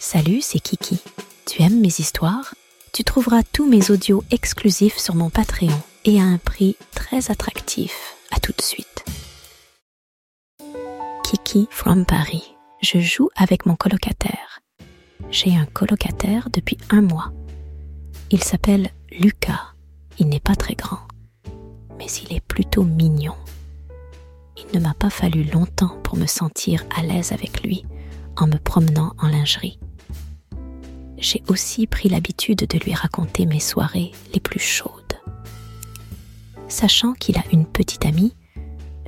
Salut, c'est Kiki. Tu aimes mes histoires? Tu trouveras tous mes audios exclusifs sur mon Patreon et à un prix très attractif. À tout de suite. Kiki from Paris. Je joue avec mon colocataire. J'ai un colocataire depuis un mois. Il s'appelle Lucas. Il n'est pas très grand, mais il est plutôt mignon. Il ne m'a pas fallu longtemps pour me sentir à l'aise avec lui en me promenant en lingerie j'ai aussi pris l'habitude de lui raconter mes soirées les plus chaudes. Sachant qu'il a une petite amie,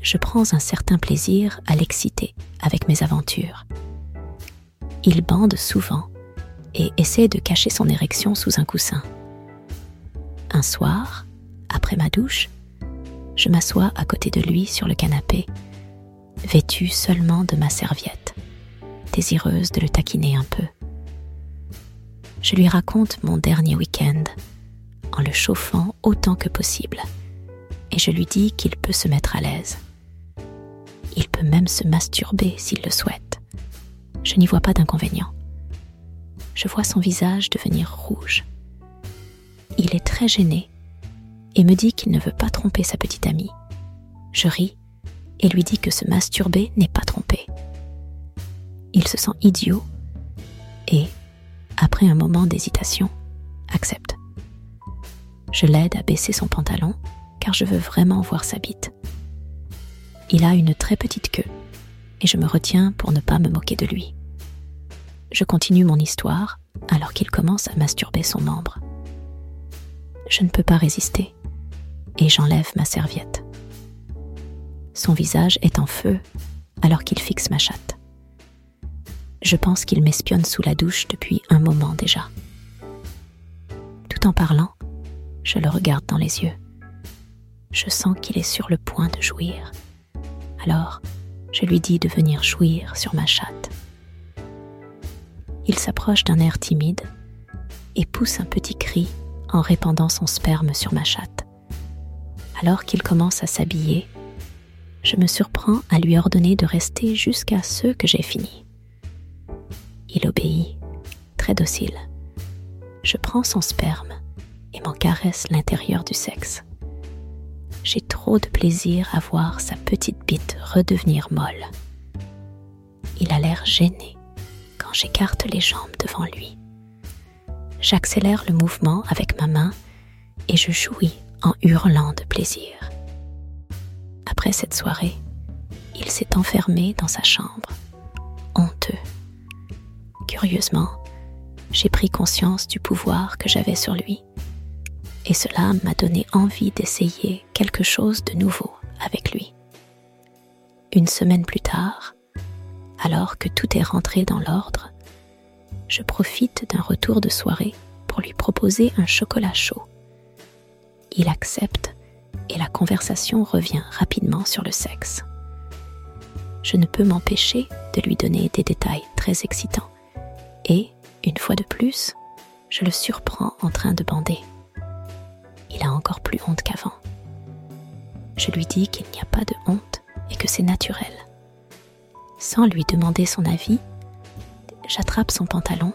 je prends un certain plaisir à l'exciter avec mes aventures. Il bande souvent et essaie de cacher son érection sous un coussin. Un soir, après ma douche, je m'assois à côté de lui sur le canapé, vêtue seulement de ma serviette, désireuse de le taquiner un peu je lui raconte mon dernier week-end en le chauffant autant que possible et je lui dis qu'il peut se mettre à l'aise. Il peut même se masturber s'il le souhaite. Je n'y vois pas d'inconvénient. Je vois son visage devenir rouge. Il est très gêné et me dit qu'il ne veut pas tromper sa petite amie. Je ris et lui dis que se masturber n'est pas tromper. Il se sent idiot et, après un moment d'hésitation, accepte. Je l'aide à baisser son pantalon car je veux vraiment voir sa bite. Il a une très petite queue et je me retiens pour ne pas me moquer de lui. Je continue mon histoire alors qu'il commence à masturber son membre. Je ne peux pas résister et j'enlève ma serviette. Son visage est en feu alors qu'il fixe ma chatte. Je pense qu'il m'espionne sous la douche depuis un moment déjà. Tout en parlant, je le regarde dans les yeux. Je sens qu'il est sur le point de jouir. Alors, je lui dis de venir jouir sur ma chatte. Il s'approche d'un air timide et pousse un petit cri en répandant son sperme sur ma chatte. Alors qu'il commence à s'habiller, je me surprends à lui ordonner de rester jusqu'à ce que j'ai fini. Il obéit, très docile. Je prends son sperme et m'en caresse l'intérieur du sexe. J'ai trop de plaisir à voir sa petite bite redevenir molle. Il a l'air gêné quand j'écarte les jambes devant lui. J'accélère le mouvement avec ma main et je jouis en hurlant de plaisir. Après cette soirée, il s'est enfermé dans sa chambre, honteux curieusement, j'ai pris conscience du pouvoir que j'avais sur lui. Et cela m'a donné envie d'essayer quelque chose de nouveau avec lui. Une semaine plus tard, alors que tout est rentré dans l'ordre, je profite d'un retour de soirée pour lui proposer un chocolat chaud. Il accepte et la conversation revient rapidement sur le sexe. Je ne peux m'empêcher de lui donner des détails très excitants et, une fois de plus, je le surprends en train de bander. Il a encore plus honte qu'avant. Je lui dis qu'il n'y a pas de honte et que c'est naturel. Sans lui demander son avis, j'attrape son pantalon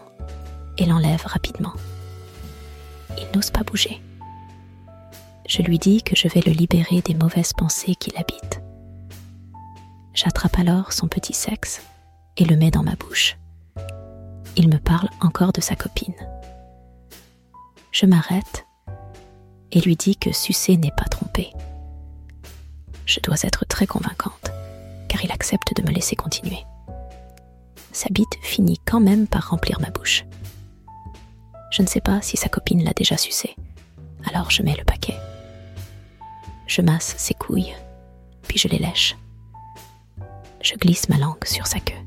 et l'enlève rapidement. Il n'ose pas bouger. Je lui dis que je vais le libérer des mauvaises pensées qui l'habitent. J'attrape alors son petit sexe et le mets dans ma bouche il me parle encore de sa copine. Je m'arrête et lui dis que sucer n'est pas tromper. Je dois être très convaincante, car il accepte de me laisser continuer. Sa bite finit quand même par remplir ma bouche. Je ne sais pas si sa copine l'a déjà sucé, alors je mets le paquet. Je masse ses couilles, puis je les lèche. Je glisse ma langue sur sa queue.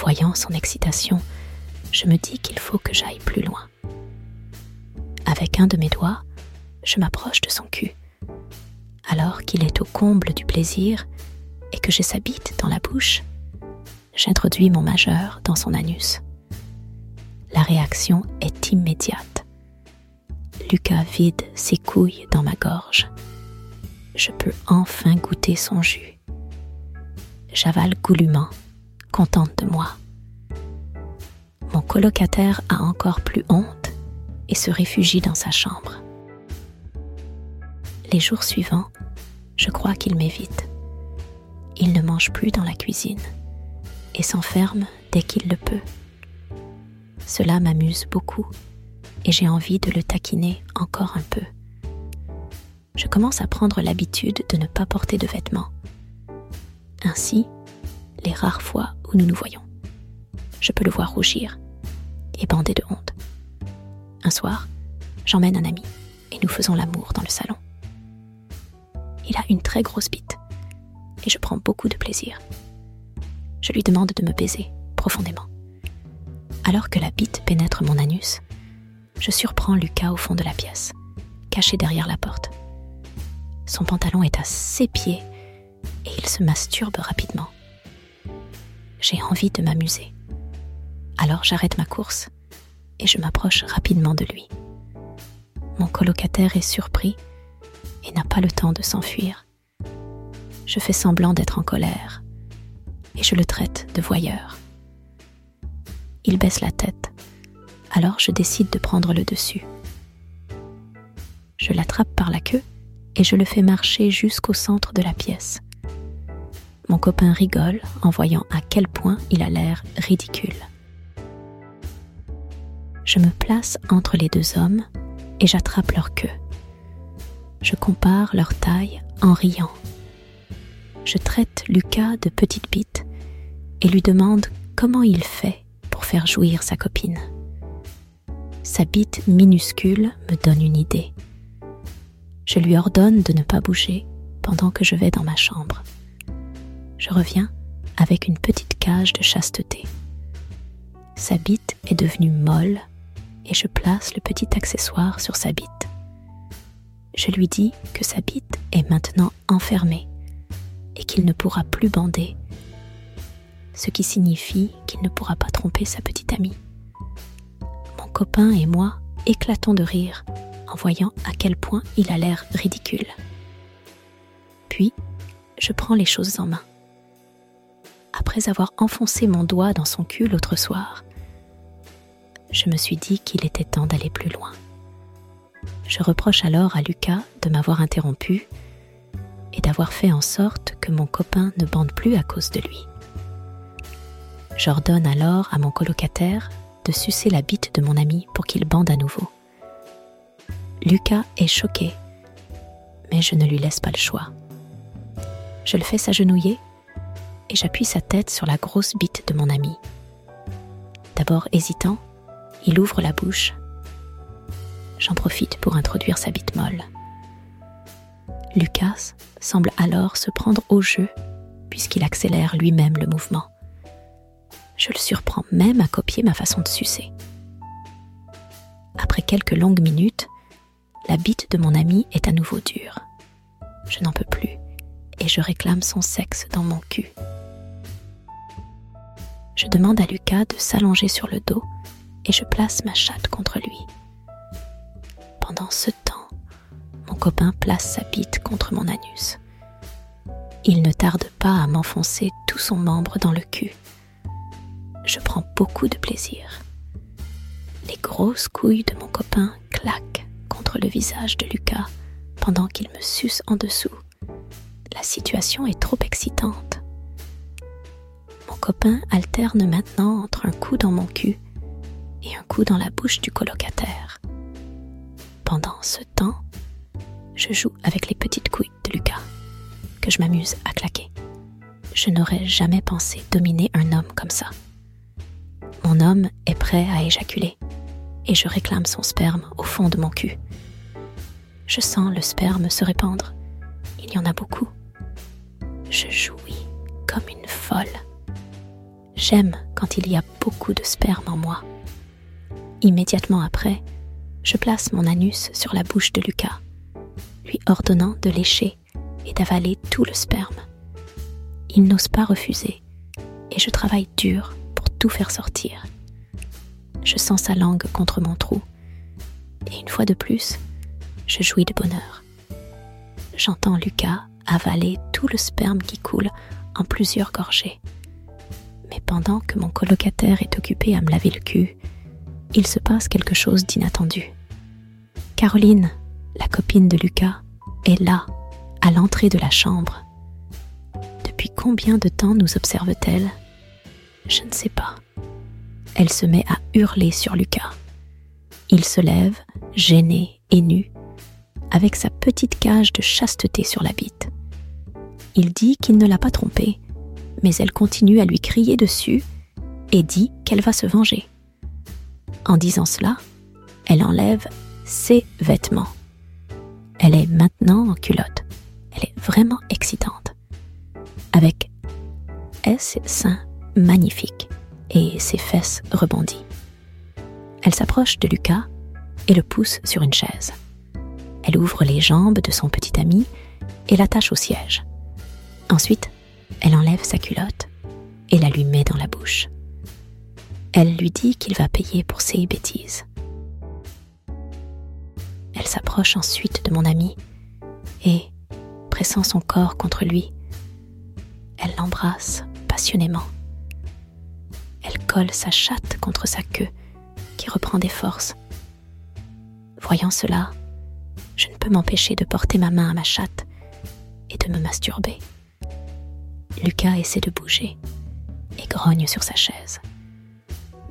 Voyant son excitation, je me dis qu'il faut que j'aille plus loin. Avec un de mes doigts, je m'approche de son cul. Alors qu'il est au comble du plaisir et que j'ai sa bite dans la bouche, j'introduis mon majeur dans son anus. La réaction est immédiate. Lucas vide ses couilles dans ma gorge. Je peux enfin goûter son jus. J'avale goulûment contente de moi. colocataire a encore plus honte et se réfugie dans sa chambre. Les jours suivants, je crois qu'il m'évite. Il ne mange plus dans la cuisine et s'enferme dès qu'il le peut. Cela m'amuse beaucoup et j'ai envie de le taquiner encore un peu. Je commence à prendre l'habitude de ne pas porter de vêtements. Ainsi, les rares fois où nous nous voyons, je peux le voir rougir et bander de honte. Un soir, j'emmène un ami et nous faisons l'amour dans le salon. Il a une très grosse bite et je prends beaucoup de plaisir. Je lui demande de me baiser profondément. Alors que la bite pénètre mon anus, je surprends Lucas au fond de la pièce, caché derrière la porte. Son pantalon est à ses pieds et il se masturbe rapidement. J'ai envie de m'amuser. Alors j'arrête ma course et je m'approche rapidement de lui. Mon colocataire est surpris et n'a pas le temps de s'enfuir. Je fais semblant d'être en colère et je le traite de voyeur. Il baisse la tête, alors je décide de prendre le dessus. Je l'attrape par la queue et je le fais marcher jusqu'au centre de la pièce. Mon copain rigole en voyant à quel point il a l'air ridicule. Je me place entre les deux hommes et j'attrape leur queue. Je compare leur taille en riant. Je traite Lucas de petite bite et lui demande comment il fait pour faire jouir sa copine. Sa bite minuscule me donne une idée. Je lui ordonne de ne pas bouger pendant que je vais dans ma chambre. Je reviens avec une petite cage de chasteté. Sa bite est devenue molle et je place le petit accessoire sur sa bite. Je lui dis que sa bite est maintenant enfermée et qu'il ne pourra plus bander, ce qui signifie qu'il ne pourra pas tromper sa petite amie. Mon copain et moi éclatons de rire en voyant à quel point il a l'air ridicule. Puis, je prends les choses en main. Après avoir enfoncé mon doigt dans son cul l'autre soir, je me suis dit qu'il était temps d'aller plus loin. Je reproche alors à Lucas de m'avoir interrompu et d'avoir fait en sorte que mon copain ne bande plus à cause de lui. J'ordonne alors à mon colocataire de sucer la bite de mon ami pour qu'il bande à nouveau. Lucas est choqué, mais je ne lui laisse pas le choix. Je le fais s'agenouiller et j'appuie sa tête sur la grosse bite de mon ami. D'abord hésitant, il ouvre la bouche. J'en profite pour introduire sa bite molle. Lucas semble alors se prendre au jeu puisqu'il accélère lui-même le mouvement. Je le surprends même à copier ma façon de sucer. Après quelques longues minutes, la bite de mon ami est à nouveau dure. Je n'en peux plus et je réclame son sexe dans mon cul. Je demande à Lucas de s'allonger sur le dos et je place ma chatte contre lui. Pendant ce temps, mon copain place sa bite contre mon anus. Il ne tarde pas à m'enfoncer tout son membre dans le cul. Je prends beaucoup de plaisir. Les grosses couilles de mon copain claquent contre le visage de Lucas pendant qu'il me suce en dessous. La situation est trop excitante. Copain alterne maintenant entre un coup dans mon cul et un coup dans la bouche du colocataire. Pendant ce temps, je joue avec les petites couilles de Lucas, que je m'amuse à claquer. Je n'aurais jamais pensé dominer un homme comme ça. Mon homme est prêt à éjaculer, et je réclame son sperme au fond de mon cul. Je sens le sperme se répandre. Il y en a beaucoup. Je jouis comme une folle. J'aime quand il y a beaucoup de sperme en moi. Immédiatement après, je place mon anus sur la bouche de Lucas, lui ordonnant de lécher et d'avaler tout le sperme. Il n'ose pas refuser, et je travaille dur pour tout faire sortir. Je sens sa langue contre mon trou, et une fois de plus, je jouis de bonheur. J'entends Lucas avaler tout le sperme qui coule en plusieurs gorgées. Pendant que mon colocataire est occupé à me laver le cul, il se passe quelque chose d'inattendu. Caroline, la copine de Lucas, est là, à l'entrée de la chambre. Depuis combien de temps nous observe-t-elle? Je ne sais pas. Elle se met à hurler sur Lucas. Il se lève, gêné et nu, avec sa petite cage de chasteté sur la bite. Il dit qu'il ne l'a pas trompée, mais elle continue à lui crier dessus et dit qu'elle va se venger. En disant cela, elle enlève ses vêtements. Elle est maintenant en culotte. Elle est vraiment excitante. Avec ses seins magnifiques et ses fesses rebondies. Elle s'approche de Lucas et le pousse sur une chaise. Elle ouvre les jambes de son petit ami et l'attache au siège. Ensuite, elle enlève sa culotte et la lui met dans la bouche. Elle lui dit qu'il va payer pour ses bêtises. Elle s'approche ensuite de mon ami et, pressant son corps contre lui, elle l'embrasse passionnément. Elle colle sa chatte contre sa queue qui reprend des forces. Voyant cela, je ne peux m'empêcher de porter ma main à ma chatte et de me masturber. Lucas essaie de bouger et grogne sur sa chaise.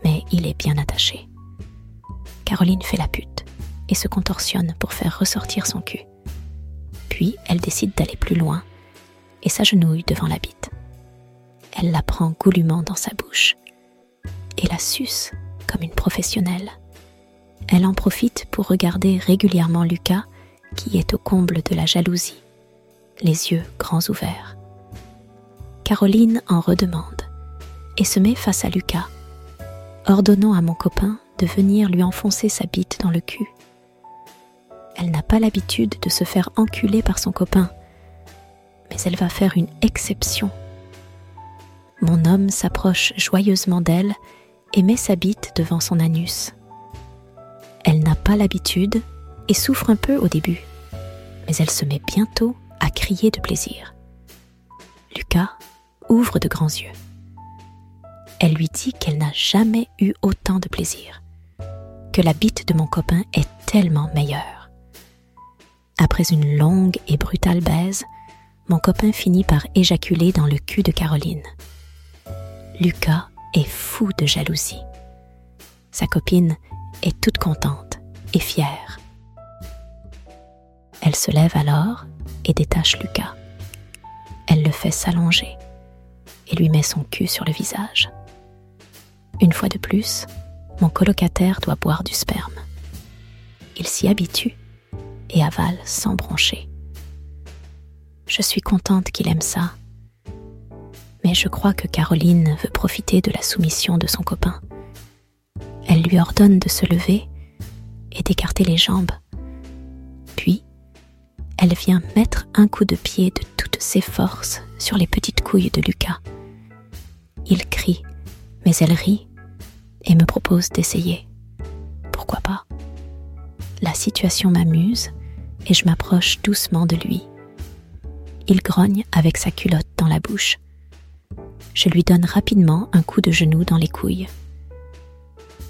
Mais il est bien attaché. Caroline fait la pute et se contorsionne pour faire ressortir son cul. Puis elle décide d'aller plus loin et s'agenouille devant la bite. Elle la prend goulûment dans sa bouche et la suce comme une professionnelle. Elle en profite pour regarder régulièrement Lucas qui est au comble de la jalousie, les yeux grands ouverts. Caroline en redemande et se met face à Lucas, ordonnant à mon copain de venir lui enfoncer sa bite dans le cul. Elle n'a pas l'habitude de se faire enculer par son copain, mais elle va faire une exception. Mon homme s'approche joyeusement d'elle et met sa bite devant son anus. Elle n'a pas l'habitude et souffre un peu au début, mais elle se met bientôt à crier de plaisir. Lucas ouvre de grands yeux. Elle lui dit qu'elle n'a jamais eu autant de plaisir, que la bite de mon copain est tellement meilleure. Après une longue et brutale baise, mon copain finit par éjaculer dans le cul de Caroline. Lucas est fou de jalousie. Sa copine est toute contente et fière. Elle se lève alors et détache Lucas. Elle le fait s'allonger et lui met son cul sur le visage. Une fois de plus, mon colocataire doit boire du sperme. Il s'y habitue et avale sans broncher. Je suis contente qu'il aime ça, mais je crois que Caroline veut profiter de la soumission de son copain. Elle lui ordonne de se lever et d'écarter les jambes. Puis, elle vient mettre un coup de pied de toutes ses forces sur les petites couilles de Lucas. Il crie, mais elle rit et me propose d'essayer. Pourquoi pas? La situation m'amuse et je m'approche doucement de lui. Il grogne avec sa culotte dans la bouche. Je lui donne rapidement un coup de genou dans les couilles.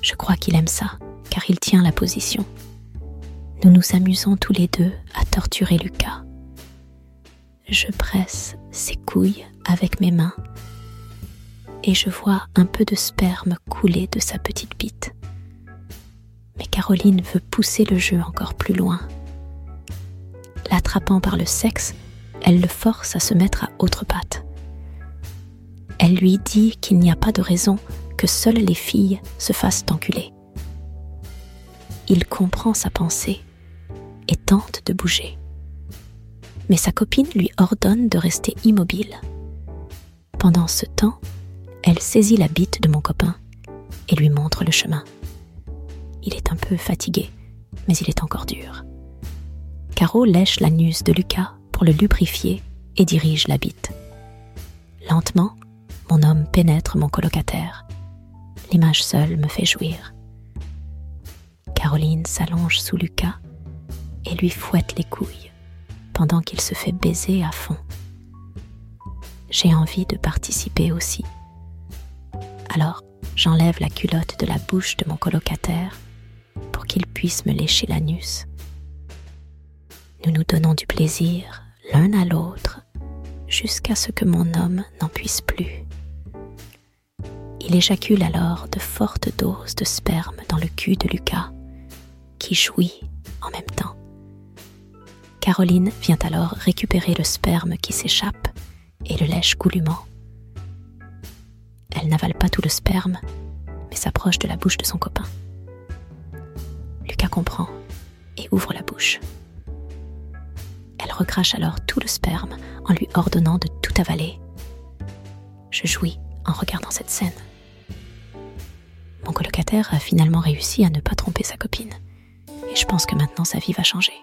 Je crois qu'il aime ça, car il tient la position. Nous nous amusons tous les deux à torturer Lucas. Je presse ses couilles avec mes mains et je vois un peu de sperme couler de sa petite bite. Mais Caroline veut pousser le jeu encore plus loin. L'attrapant par le sexe, elle le force à se mettre à autre patte. Elle lui dit qu'il n'y a pas de raison que seules les filles se fassent enculer. Il comprend sa pensée et tente de bouger. Mais sa copine lui ordonne de rester immobile. Pendant ce temps, elle saisit la bite de mon copain et lui montre le chemin. Il est un peu fatigué, mais il est encore dur. Caro lèche l'anus de Lucas pour le lubrifier et dirige la bite. Lentement, mon homme pénètre mon colocataire. L'image seule me fait jouir. Caroline s'allonge sous Lucas et lui fouette les couilles pendant qu'il se fait baiser à fond. J'ai envie de participer aussi. Alors, j'enlève la culotte de la bouche de mon colocataire pour qu'il puisse me lécher l'anus. Nous nous donnons du plaisir l'un à l'autre jusqu'à ce que mon homme n'en puisse plus. Il éjacule alors de fortes doses de sperme dans le cul de Lucas, qui jouit en même temps. Caroline vient alors récupérer le sperme qui s'échappe et le lèche goulûment. Elle n'avale pas tout le sperme, mais s'approche de la bouche de son copain. Lucas comprend et ouvre la bouche. Elle recrache alors tout le sperme en lui ordonnant de tout avaler. Je jouis en regardant cette scène. Mon colocataire a finalement réussi à ne pas tromper sa copine, et je pense que maintenant sa vie va changer.